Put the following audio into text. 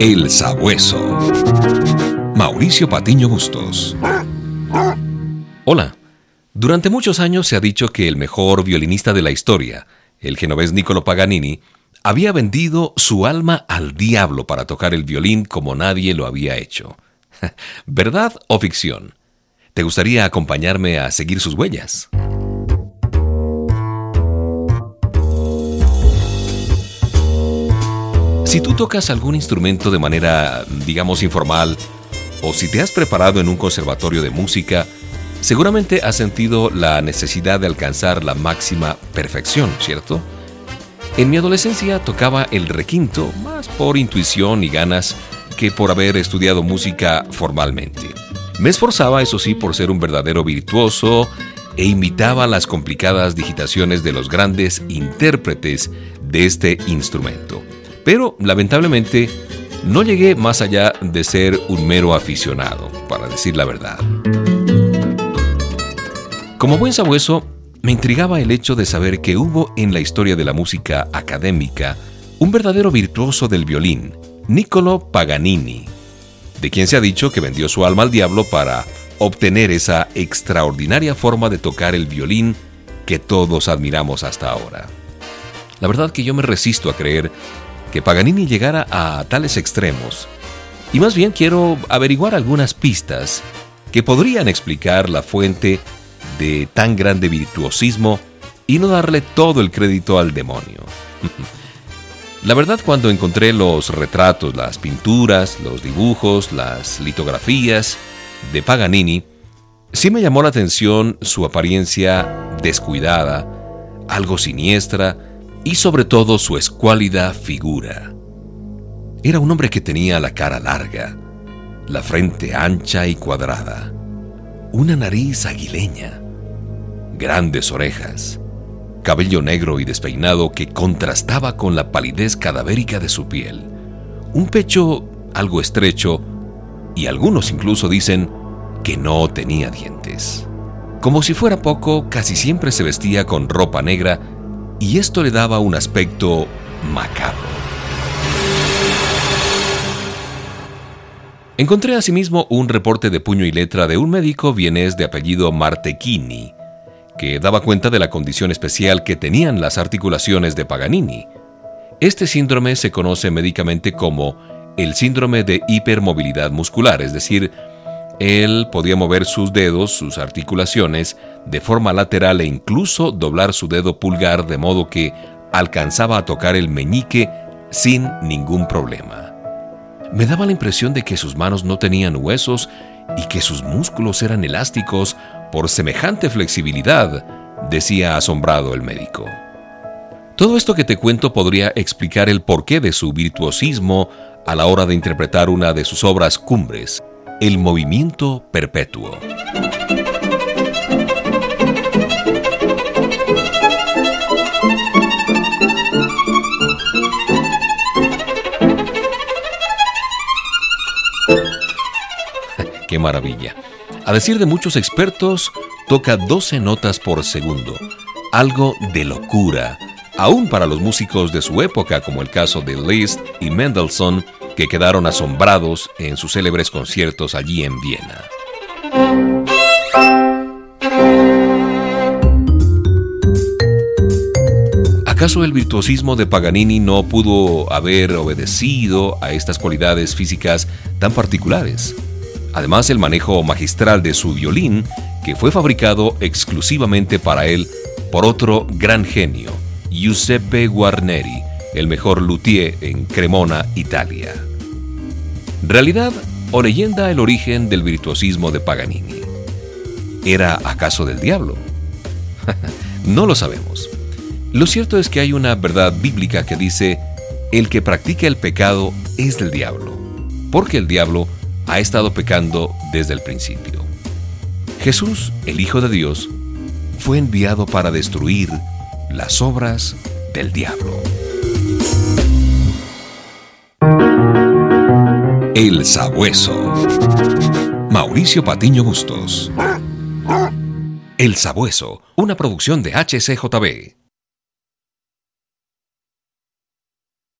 El Sabueso. Mauricio Patiño Bustos. Hola. Durante muchos años se ha dicho que el mejor violinista de la historia, el genovés Niccolo Paganini, había vendido su alma al diablo para tocar el violín como nadie lo había hecho. ¿Verdad o ficción? ¿Te gustaría acompañarme a seguir sus huellas? Si tú tocas algún instrumento de manera, digamos, informal, o si te has preparado en un conservatorio de música, seguramente has sentido la necesidad de alcanzar la máxima perfección, ¿cierto? En mi adolescencia tocaba el requinto más por intuición y ganas que por haber estudiado música formalmente. Me esforzaba, eso sí, por ser un verdadero virtuoso e imitaba las complicadas digitaciones de los grandes intérpretes de este instrumento. Pero, lamentablemente, no llegué más allá de ser un mero aficionado, para decir la verdad. Como buen sabueso, me intrigaba el hecho de saber que hubo en la historia de la música académica un verdadero virtuoso del violín, Niccolo Paganini, de quien se ha dicho que vendió su alma al diablo para obtener esa extraordinaria forma de tocar el violín que todos admiramos hasta ahora. La verdad que yo me resisto a creer que Paganini llegara a tales extremos, y más bien quiero averiguar algunas pistas que podrían explicar la fuente de tan grande virtuosismo y no darle todo el crédito al demonio. La verdad cuando encontré los retratos, las pinturas, los dibujos, las litografías de Paganini, sí me llamó la atención su apariencia descuidada, algo siniestra, y sobre todo su escuálida figura. Era un hombre que tenía la cara larga, la frente ancha y cuadrada, una nariz aguileña, grandes orejas, cabello negro y despeinado que contrastaba con la palidez cadavérica de su piel, un pecho algo estrecho y algunos incluso dicen que no tenía dientes. Como si fuera poco, casi siempre se vestía con ropa negra y esto le daba un aspecto macabro. Encontré asimismo un reporte de puño y letra de un médico vienés de apellido Martechini, que daba cuenta de la condición especial que tenían las articulaciones de Paganini. Este síndrome se conoce médicamente como el síndrome de hipermovilidad muscular, es decir, él podía mover sus dedos, sus articulaciones, de forma lateral e incluso doblar su dedo pulgar de modo que alcanzaba a tocar el meñique sin ningún problema. Me daba la impresión de que sus manos no tenían huesos y que sus músculos eran elásticos por semejante flexibilidad, decía asombrado el médico. Todo esto que te cuento podría explicar el porqué de su virtuosismo a la hora de interpretar una de sus obras cumbres, el movimiento perpetuo. ¡Qué maravilla! A decir de muchos expertos, toca 12 notas por segundo, algo de locura, aún para los músicos de su época, como el caso de Liszt y Mendelssohn, que quedaron asombrados en sus célebres conciertos allí en Viena. ¿Acaso el virtuosismo de Paganini no pudo haber obedecido a estas cualidades físicas tan particulares? Además, el manejo magistral de su violín, que fue fabricado exclusivamente para él por otro gran genio, Giuseppe Guarneri, el mejor luthier en Cremona, Italia. ¿Realidad o leyenda el origen del virtuosismo de Paganini? ¿Era acaso del diablo? no lo sabemos. Lo cierto es que hay una verdad bíblica que dice, el que practica el pecado es del diablo, porque el diablo ha estado pecando desde el principio. Jesús, el Hijo de Dios, fue enviado para destruir las obras del diablo. El Sabueso. Mauricio Patiño Bustos. El Sabueso, una producción de HCJB.